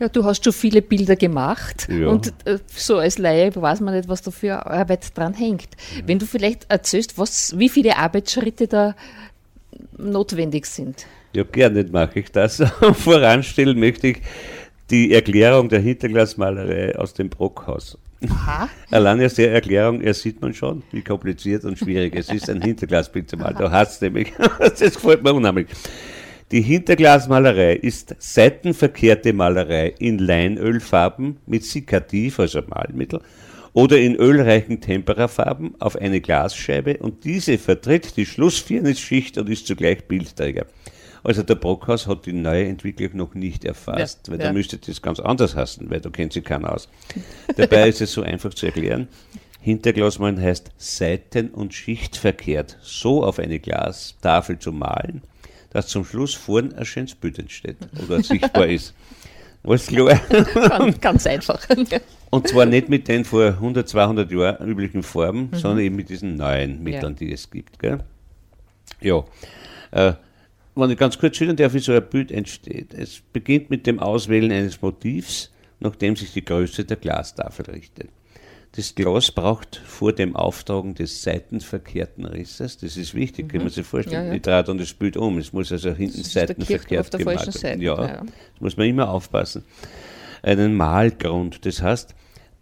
Ja, du hast schon viele Bilder gemacht Ja. und äh, so als Laie weiß man nicht, was da für Arbeit dran hängt. Wenn du vielleicht erzählst, was, wie viele Arbeitsschritte da notwendig sind. Ja, gerne mache ich das. Voranstellen möchte ich die Erklärung der Hinterglasmalerei aus dem Brockhaus. Aha. Allein aus der Erklärung, er sieht man schon, wie kompliziert und schwierig es ist, ein Hinterglasbild zu malen. Da hast nämlich, das gefällt mir unheimlich. Die Hinterglasmalerei ist seitenverkehrte Malerei in Leinölfarben mit Sikativ, also Malmittel, oder in ölreichen Temperafarben auf eine Glasscheibe und diese vertritt die Schlussfirnisschicht und ist zugleich Bildträger. Also der Brockhaus hat die neue Entwicklung noch nicht erfasst, Ja, weil ja. da müsste das ganz anders heißen, weil da kennt sich keiner aus. Dabei ist es so einfach zu erklären. Hinterglasmalen heißt seiten- und schichtverkehrt so auf eine Glastafel zu malen, dass zum Schluss vorn ein schönes Bild entsteht oder sichtbar ist. Alles klar? Ganz, ganz einfach. Und zwar nicht mit den vor 100, 200 Jahren üblichen Farben, sondern eben mit diesen neuen Mitteln, die es gibt. Gell? Ja, äh, wenn ich ganz kurz schildern darf, wie so ein Bild entsteht. Es beginnt mit dem Auswählen eines Motivs, nachdem sich die Größe der Glastafel richtet. Das Glas braucht vor dem Auftragen des seitenverkehrten Risses, das ist wichtig, kann man sich vorstellen. Ja, ja. Drehe dann das Bild um, es muss also hinten Kirchturm seitenverkehrt auf der gemalt falschen werden. Seite, Ja, ja. das muss man immer aufpassen. Einen Malgrund, das heißt,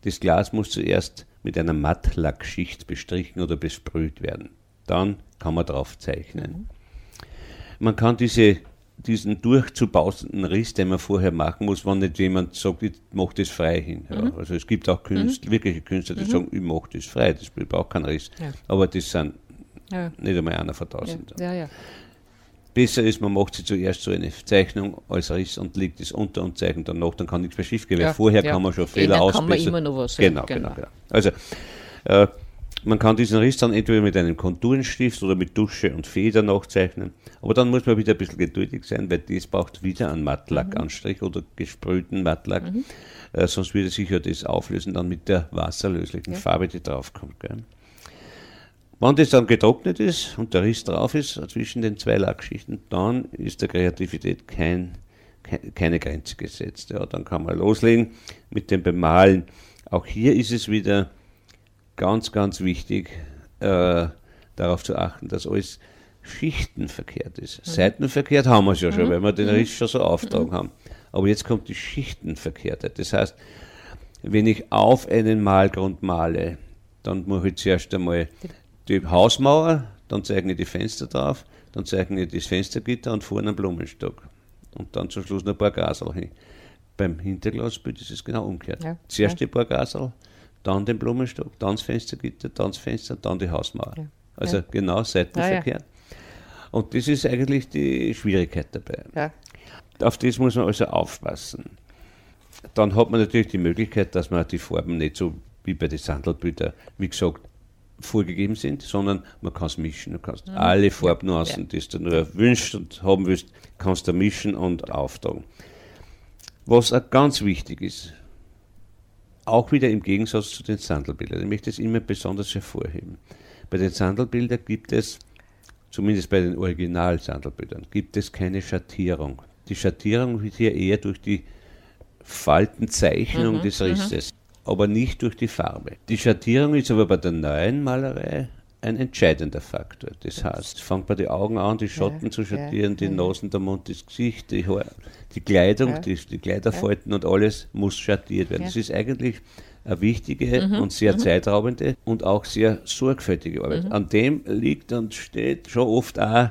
das Glas muss zuerst mit einer Mattlackschicht bestrichen oder besprüht werden. Dann kann man drauf zeichnen. Man kann diese, diesen durchzubausenden Riss, den man vorher machen muss, wenn nicht jemand sagt, ich mache das frei hin. Ja, Also es gibt auch Künstler, wirkliche Künstler, die sagen, ich mache das frei, das ich brauche keinen Riss. Ja. Aber das sind Ja. nicht einmal einer von tausend. Besser ist, man macht sich zuerst so eine Zeichnung als Riss und legt es unter und zeichnet dann nach, dann kann nichts mehr schief gehen, weil vorher kann man schon Eh, Fehler dann kann man ausbessern. immer noch was, Genau, genau, genau. genau. Also, äh, man kann diesen Riss dann entweder mit einem Konturenstift oder mit Dusche und Feder nachzeichnen, aber dann muss man wieder ein bisschen geduldig sein, weil das braucht wieder einen Mattlackanstrich oder gesprühten Mattlack, äh, sonst würde sich ja das auflösen dann mit der wasserlöslichen Farbe, die draufkommt. Gell? Wenn das dann getrocknet ist und der Riss drauf ist zwischen den zwei Lackschichten, dann ist der Kreativität kein, ke- keine Grenze gesetzt. Ja, dann kann man loslegen mit dem Bemalen. Auch hier ist es wieder ganz, ganz wichtig, äh, darauf zu achten, dass alles schichtenverkehrt ist. Seitenverkehrt haben wir es ja schon, weil wir den Riss schon so auftragen haben. Aber jetzt kommt die Schichtenverkehrtheit. Das heißt, wenn ich auf einen Malgrund male, dann mache ich zuerst einmal die Hausmauer, dann zeichne ich die Fenster drauf, dann zeichne ich das Fenstergitter und vorne einen Blumenstock. Und dann zum Schluss noch ein paar Gasel hin. Beim Hinterglasbild ist es genau umgekehrt. Ja, Zuerst die paar Gasel, dann den Blumenstock, dann das Fenstergitter, dann das Fenster, dann die Hausmauer. Ja. Also Ja. genau seitenverkehrt. Und das ist eigentlich die Schwierigkeit dabei. Ja. Auf das muss man also aufpassen. Dann hat man natürlich die Möglichkeit, dass man die Farben nicht so wie bei den Sandelbildern, wie gesagt, vorgegeben sind, sondern man kann es mischen. Du kannst alle Farbnuancen, die du nur wünschst und haben willst, kannst du mischen und auftragen. Was auch ganz wichtig ist, auch wieder im Gegensatz zu den Sandelbildern, ich möchte es immer besonders hervorheben. Bei den Sandelbildern gibt es, zumindest bei den Original-Sandelbildern, gibt es keine Schattierung. Die Schattierung wird hier eher durch die Faltenzeichnung des Risses, aber nicht durch die Farbe. Die Schattierung ist aber bei der neuen Malerei ein entscheidender Faktor. Das heißt, fängt bei den Augen an, die Schatten Ja, zu ja, schattieren, die ja. Nasen, der Mund, das Gesicht, die, Haar, die Kleidung, Ja. die, die Kleiderfalten und alles muss schattiert werden. Ja. Das ist eigentlich eine wichtige und sehr zeitraubende und auch sehr sorgfältige Arbeit. An dem liegt und steht schon oft auch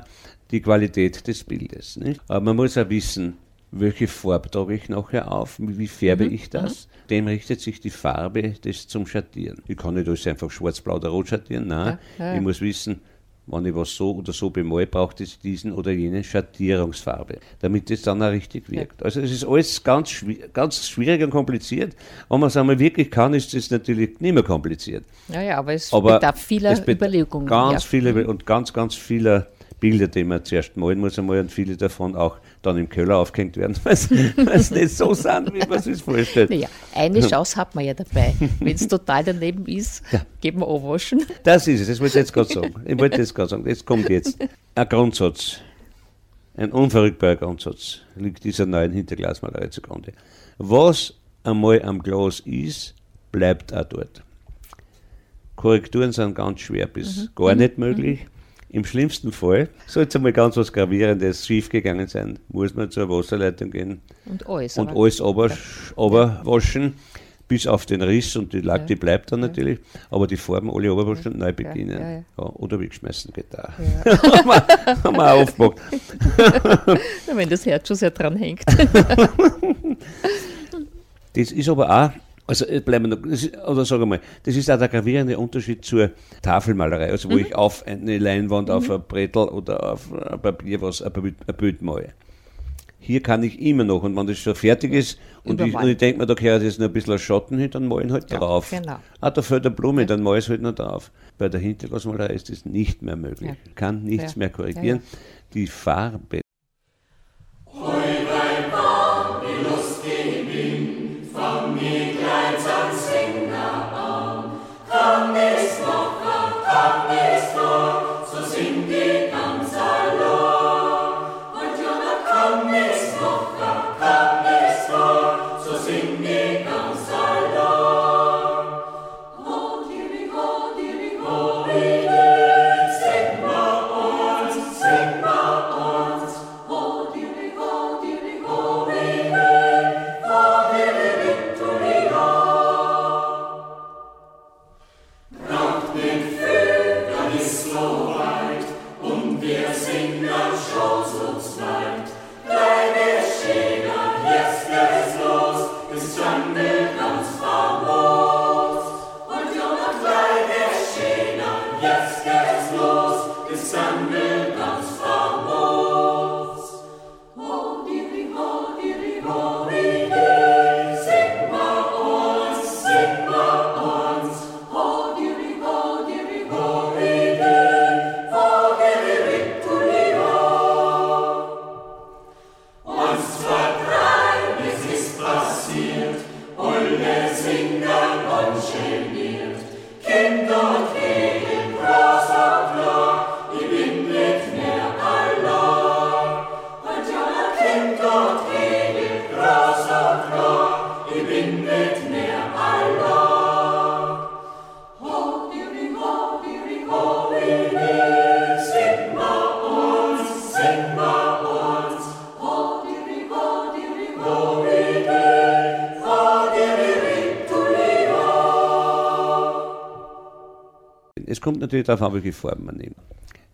die Qualität des Bildes. Nicht? Aber man muss auch wissen, welche Farbe trage ich nachher auf, wie färbe ich das. Dem richtet sich die Farbe des zum Schattieren. Ich kann nicht alles einfach schwarz, blau oder rot schattieren, nein. Ja, ja, ja. Ich muss wissen, wenn ich was so oder so bemale, braucht es diesen oder jene Schattierungsfarbe, damit es dann auch richtig wirkt. Also es ist alles ganz, schwi- ganz schwierig und kompliziert. Wenn man es einmal wirklich kann, ist es natürlich nicht mehr kompliziert. Ja, ja, aber es Aber bedarf vieler es bedarf Überlegungen. Ganz ja. viele und ganz, ganz viele Bilder, die man zuerst malen muss einmal und viele davon auch dann im Keller aufgehängt werden, weil es nicht so sind, wie man sich vorstellt. Naja, eine Chance hat man ja dabei. Wenn es total daneben ist, geben wir anwaschen. Das ist es, das wollte ich jetzt gerade sagen. Ich wollte jetzt gerade sagen, das kommt jetzt. Ein Grundsatz. ein unverrückbarer Grundsatz liegt dieser neuen Hinterglasmalerei zugrunde. Was einmal am Glas ist, bleibt auch dort. Korrekturen sind ganz schwer bis mhm. gar nicht möglich. Mhm. Im schlimmsten Fall, sollte es einmal ganz was Gravierendes schiefgegangen sein, muss man zur Wasserleitung gehen und alles, und alles aber, aber waschen, bis auf den Riss und die Lack, ja. die bleibt dann natürlich, aber die Farben alle runterwaschen und neu beginnen. Ja, ja, oder wegschmeißen geht auch. haben wir auch oft gemacht. wenn das Herz schon sehr dran hängt. das ist aber auch also äh, bleiben wir noch, ist, oder sage mal, das ist auch der gravierende Unterschied zur Tafelmalerei, also wo mhm. ich auf eine Leinwand, mhm. auf ein Brettel oder auf ein Papier was, ein Bild, ein Bild male. Hier kann ich immer noch, und wenn das schon fertig ist, und ich, und ich denke mir, da gehört jetzt noch ein bisschen Schatten hin, dann male ich halt ja, drauf. Genau. Ah, da fällt eine Blume, ja. dann male ich es halt noch drauf. Bei der Hinterglasmalerei ist das nicht mehr möglich. Ja. Kann nichts mehr korrigieren. Die Farbe natürlich darauf an, welche Farben man nimmt.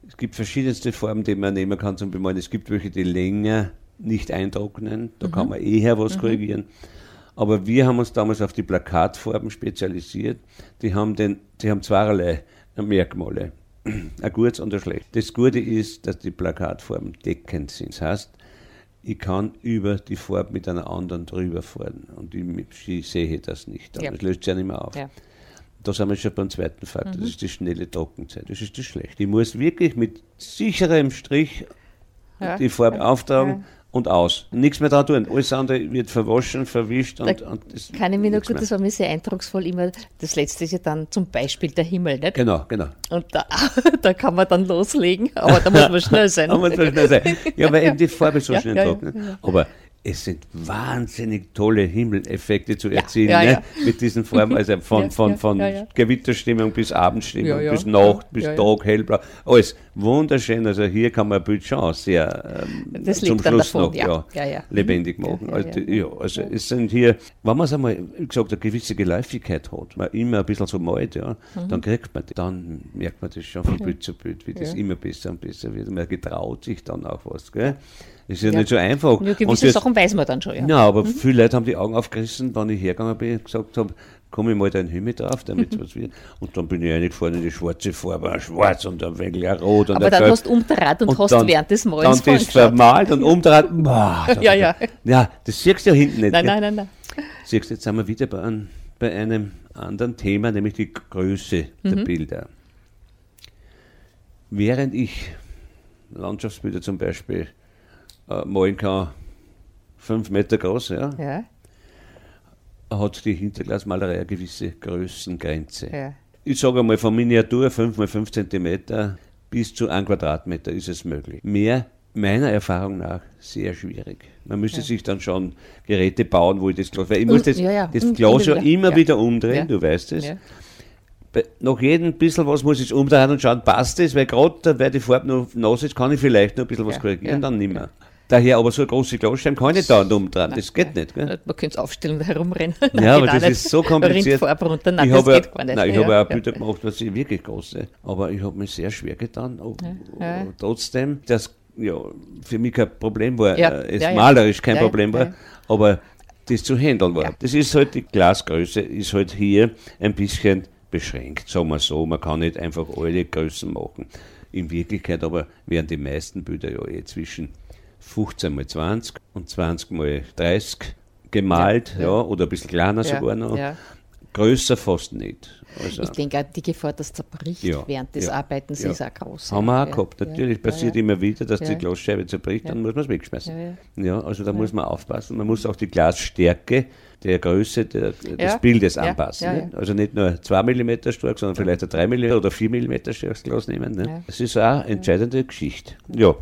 Es gibt verschiedenste Formen, die man nehmen kann zum Bemalen. Es gibt welche, die länger nicht eintrocknen, da mhm. kann man eher was mhm. korrigieren. Aber wir haben uns damals auf die Plakatfarben spezialisiert. Die haben, den, die haben zweierlei Merkmale. Ein gutes und ein schlecht. Das Gute ist, dass die Plakatfarben deckend sind. Das heißt, ich kann über die Farbe mit einer anderen drüber fahren und ich, ich sehe das nicht. Ja. Das löst sich ja nicht mehr auf. Ja. Da sind wir schon beim zweiten Faktor, mhm. das ist die schnelle Trockenzeit. Das ist das Schlechte. Ich muss wirklich mit sicherem Strich ja. die Farbe ja. auftragen ja. und aus. Nichts mehr dran tun. Alles andere wird verwaschen, verwischt. Und, da und das kann ich mir noch gut, mehr. das war mir sehr eindrucksvoll, immer das letzte ist ja dann zum Beispiel der Himmel, nicht? Genau, genau. Und da, da kann man dann loslegen, aber da muss man schnell sein. da muss man schnell sein. Ja, weil eben die Farbe so schnell trocknet. Aber es sind wahnsinnig tolle Himmeleffekte zu erzielen ja, ja, ne? mit diesen Formen, also von, von, von Gewitterstimmung bis Abendstimmung, bis Nacht, bis Tag, hellblau, alles wunderschön. Also hier kann man ein Bild schon sehr ähm, zum Schluss noch ja. lebendig machen. Also, ja, also es sind hier, wenn man es einmal, wie gesagt, eine gewisse Geläufigkeit hat, man immer ein bisschen so malt, ja, mhm. dann kriegt man, dann merkt man das schon von Bild zu Bild, wie das immer besser und besser wird. Man getraut sich dann auch was. Gell? Das ist ja, ja, nicht so einfach. Ja, gewisse das, Sachen weiß man dann schon, ja. Ja, aber mhm. viele Leute haben die Augen aufgerissen, wenn ich hergegangen bin und gesagt habe, komm ich mal da in Himmel drauf, damit was wird. Und dann bin ich reingefahren in die schwarze Farbe, schwarz und ein wenig rot und Aber dann hast du umdraht und, und hast dann, während des Malens Dann das vermalt und umdraht. Boah, ja, ja. Ja, das siehst du ja hinten nicht. Nein, nein, nein, nein. Siehst du, jetzt sind wir wieder bei einem, bei einem anderen Thema, nämlich die Größe mhm. der Bilder. Während ich Landschaftsbilder zum Beispiel äh, kann, fünf Meter groß, ja, ja. hat die Hinterglasmalerei eine gewisse Größengrenze. Ja. Ich sage einmal, von Miniatur 5 mal 5 cm bis zu 1 Quadratmeter ist es möglich. Mehr meiner Erfahrung nach sehr schwierig. Man müsste ja. sich dann schon Geräte bauen, wo ich das Glas, weil ich muss das, ja, ja. das Glas ja immer wieder umdrehen, du weißt es. Nach jedem bisschen was muss ich umdrehen und schauen, passt das, weil gerade, weil die Farbe noch nass ist, kann ich vielleicht noch ein bisschen was korrigieren, dann nicht mehr. Daher aber so große Glasscheibe kann ich da umdrehen. Nein, das geht nicht. Gell? Man könnte es aufstellen und herumrennen. Ja, aber das ist so kompliziert. Runter. Nein, ich habe, nein, ich ja, habe auch Bilder gemacht, was ich wirklich große. Aber ich habe mich sehr schwer getan. Ja, trotzdem, das ja, für mich kein Problem war, ja, äh, es malerisch kein Problem war, aber das zu handeln war. Das ist halt die Glasgröße, ist halt hier ein bisschen beschränkt, sagen wir so. Man kann nicht einfach alle Größen machen. In Wirklichkeit aber werden die meisten Bilder ja eh zwischen 15 mal 20 und 20 mal 30 gemalt, ja, ja. oder ein bisschen kleiner sogar noch. Größer fast nicht. Also, ich denke auch, die Gefahr, dass zerbricht ja, während des ja, Arbeitens, ja. ist auch groß. Haben wir auch gehabt. Natürlich passiert immer wieder, dass die Glasscheibe zerbricht, dann muss man es wegschmeißen. Ja, also da muss man aufpassen. Man muss auch die Glasstärke der Größe der, des Bildes anpassen. Ne? Also nicht nur 2 mm stark, sondern vielleicht ein 3 mm oder 4 mm starkes Glas nehmen. Ne? Das ist auch eine entscheidende Geschichte. Ja.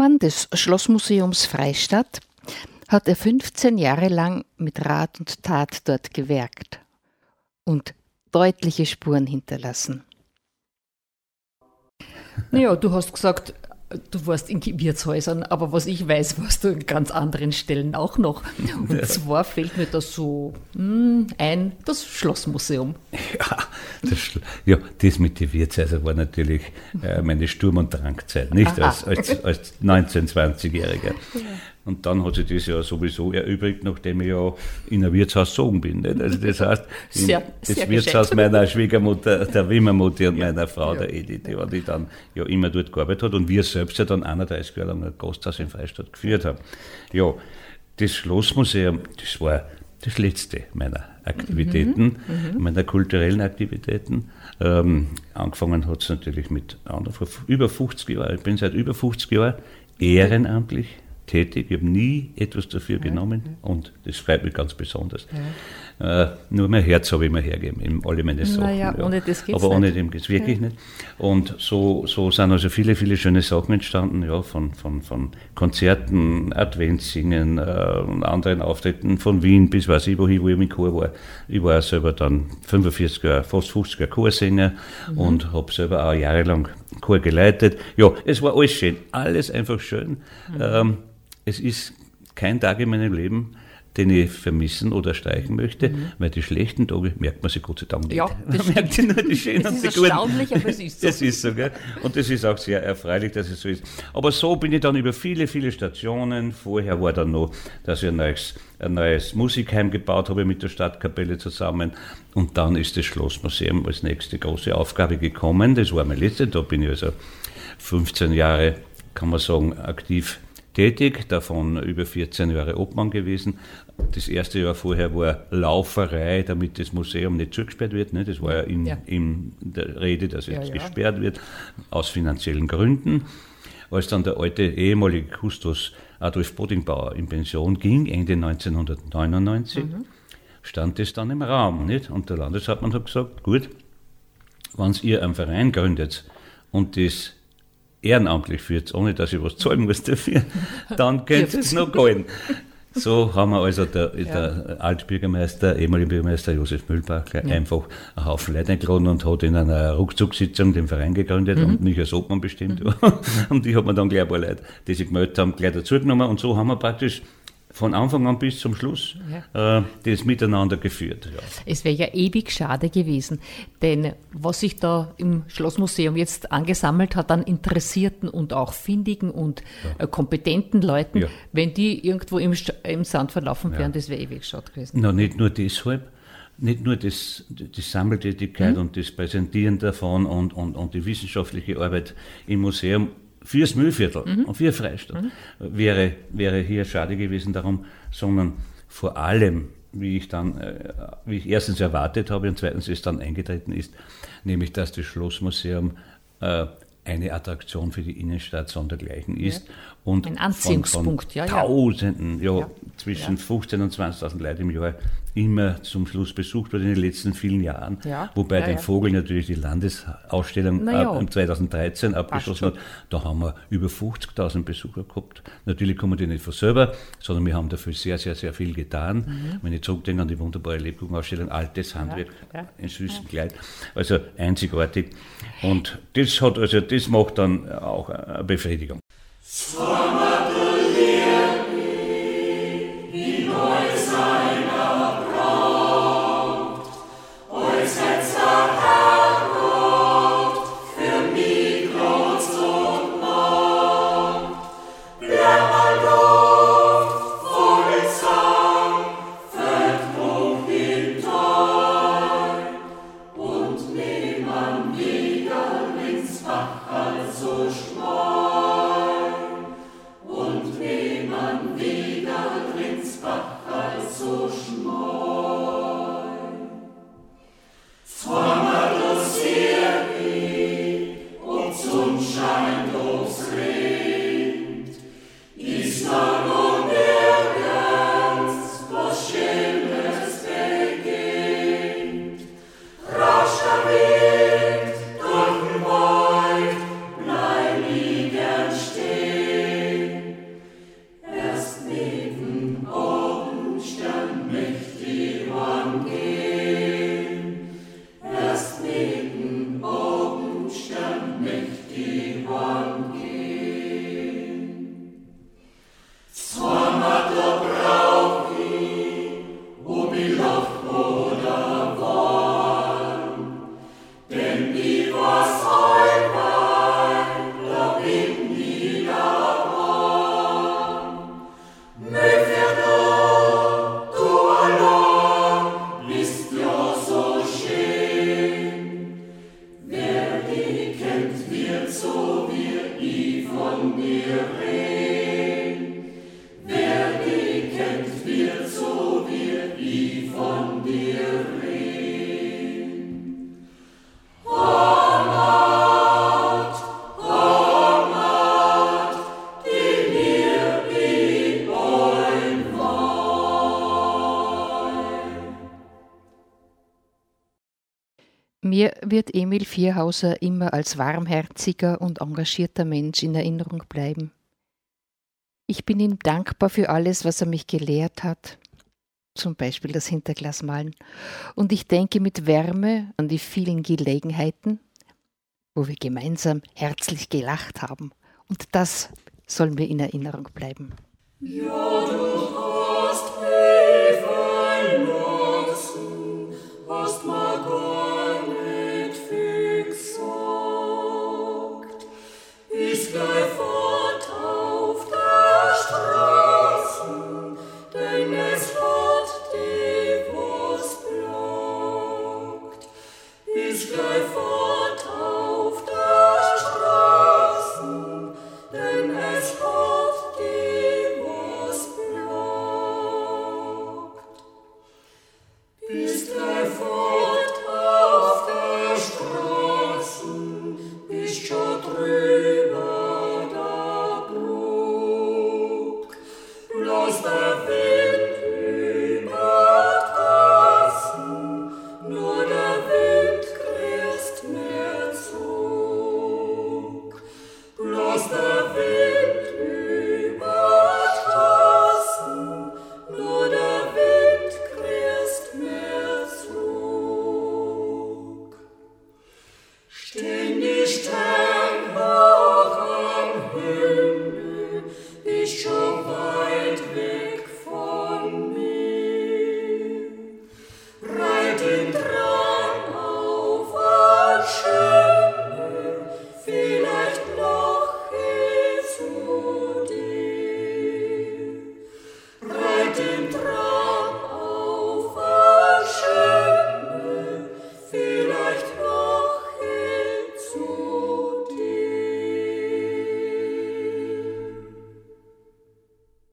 Als Obmann des Schlossmuseums Freistadt hat er 15 Jahre lang mit Rat und Tat dort gewerkt und deutliche Spuren hinterlassen. Naja, du hast gesagt, du warst in Wirtshäusern, aber was ich weiß, warst du in ganz anderen Stellen auch noch. Und ja. zwar fällt mir das so hm, ein, das Schlossmuseum. Ja das, ja, das mit den Wirtshäusern war natürlich äh, meine Sturm- und Drangzeit, nicht? Als, als, als 19-, 20-Jähriger. Und dann hat sich das ja sowieso erübrigt, nachdem ich ja in ein Wirtshaus gezogen bin. Nicht? Also das heißt, sehr, das sehr Wirtshaus gescheit. meiner Schwiegermutter, der Wimmermutti und ja. meiner Frau, ja. der Edith, die, die dann ja immer dort gearbeitet hat und wir selbst ja dann 31 Jahre lang ein Gasthaus in Freistadt geführt haben. Ja, das Schlossmuseum, das war das letzte meiner Aktivitäten, mhm, mhm. meiner kulturellen Aktivitäten. Ähm, angefangen hat es natürlich mit vor über 50 Jahren. Ich bin seit über 50 Jahren ehrenamtlich tätig. Ich habe nie etwas dafür ja, genommen ja. und das freut mich ganz besonders. Ja. Äh, nur mein Herz habe ich mir hergegeben, alle meine Sachen. Naja, ohne das geht's Aber ohne dem geht es wirklich nicht. Und so, so sind also viele, viele schöne Sachen entstanden, ja, von, von, von Konzerten, Adventssingen, äh, anderen Auftritten von Wien bis weiß ich wohin, wo ich im Chor war. Ich war selber dann 45 Jahre, fast 50 Jahre Chorsänger mhm. und habe selber auch jahrelang Chor geleitet. Ja, es war alles schön, alles einfach schön. Mhm. Ähm, es ist kein Tag in meinem Leben, den ich vermissen oder streichen möchte, mhm. weil die schlechten Tage merkt man sich Gott sei Dank nicht. Ja, das man merkt nur die schönen das ist erstaunlich, aber es ist so. Das ist so, gell? Und das ist auch sehr erfreulich, dass es so ist. Aber so bin ich dann über viele, viele Stationen. Vorher war dann noch, dass ich ein neues, ein neues Musikheim gebaut habe mit der Stadtkapelle zusammen. Und dann ist das Schlossmuseum als nächste große Aufgabe gekommen. Das war mein letzte. Da bin ich also 15 Jahre, kann man sagen, aktiv tätig, davon über 14 Jahre Obmann gewesen. Das erste Jahr vorher war Lauferei, damit das Museum nicht zugesperrt wird. Ne? Das war ja in, ja. in der Rede, dass es ja, ja. gesperrt wird, aus finanziellen Gründen. Als dann der alte ehemalige Kustos Adolf Bodingbauer in Pension ging, Ende 1999, mhm. stand das dann im Raum. Nicht? Und der Landeshauptmann hat gesagt, gut, wenn ihr einen Verein gründet und das ehrenamtlich führt, ohne dass ich was zahlen muss dafür, dann könnte es noch gehen. So haben wir also der, ja. der Altbürgermeister, ehemaliger Bürgermeister Josef Mühlbach ja. einfach einen Haufen Leute eingeladen und hat in einer Rückzugssitzung den Verein gegründet mhm. und mich als Obmann bestimmt. Mhm. und die hat man dann gleich ein paar Leute, die sich gemeldet haben, gleich dazugenommen und so haben wir praktisch von Anfang an bis zum Schluss ja. äh, das miteinander geführt. Ja. Es wäre ja ewig schade gewesen, denn was sich da im Schlossmuseum jetzt angesammelt hat an interessierten und auch findigen und ja. äh, kompetenten Leuten, wenn die irgendwo im, im Sand verlaufen wären, das wäre ewig schade gewesen. Na, nicht nur deshalb, nicht nur das, die Sammeltätigkeit mhm. und das Präsentieren davon und, und, und die wissenschaftliche Arbeit im Museum fürs Müllviertel mhm. und für Freistadt mhm. wäre, wäre hier schade gewesen darum, sondern vor allem, wie ich dann, äh, wie ich erstens erwartet habe und zweitens es dann eingetreten ist, nämlich dass das Schlossmuseum äh, eine Attraktion für die Innenstadt sondergleichen ist. Ja. Und Ein Anziehungspunkt, von, von ja, Tausenden, ja, ja zwischen ja. 15.000 und 20.000 Leuten im Jahr immer zum Schluss besucht wurde in den letzten vielen Jahren. Ja. Wobei ja, den Vogel natürlich die Landesausstellung äh, 2013 abgeschlossen hat. Da haben wir über 50.000 Besucher gehabt. Natürlich kommen die nicht von selber, sondern wir haben dafür sehr, sehr, sehr viel getan. Mhm. Wenn ich zurückdenke an die wunderbare Lebkuchenausstellung, altes Handwerk in süßem Kleid. Also einzigartig. Und das hat, also das macht dann auch eine Befriedigung. Mir wird Emil Vierhauser immer als warmherziger und engagierter Mensch in Erinnerung bleiben. Ich bin ihm dankbar für alles, was er mich gelehrt hat, zum Beispiel das Hinterglasmalen, und ich denke mit Wärme an die vielen Gelegenheiten, wo wir gemeinsam herzlich gelacht haben, und das soll mir in Erinnerung bleiben. Ja, du hast mich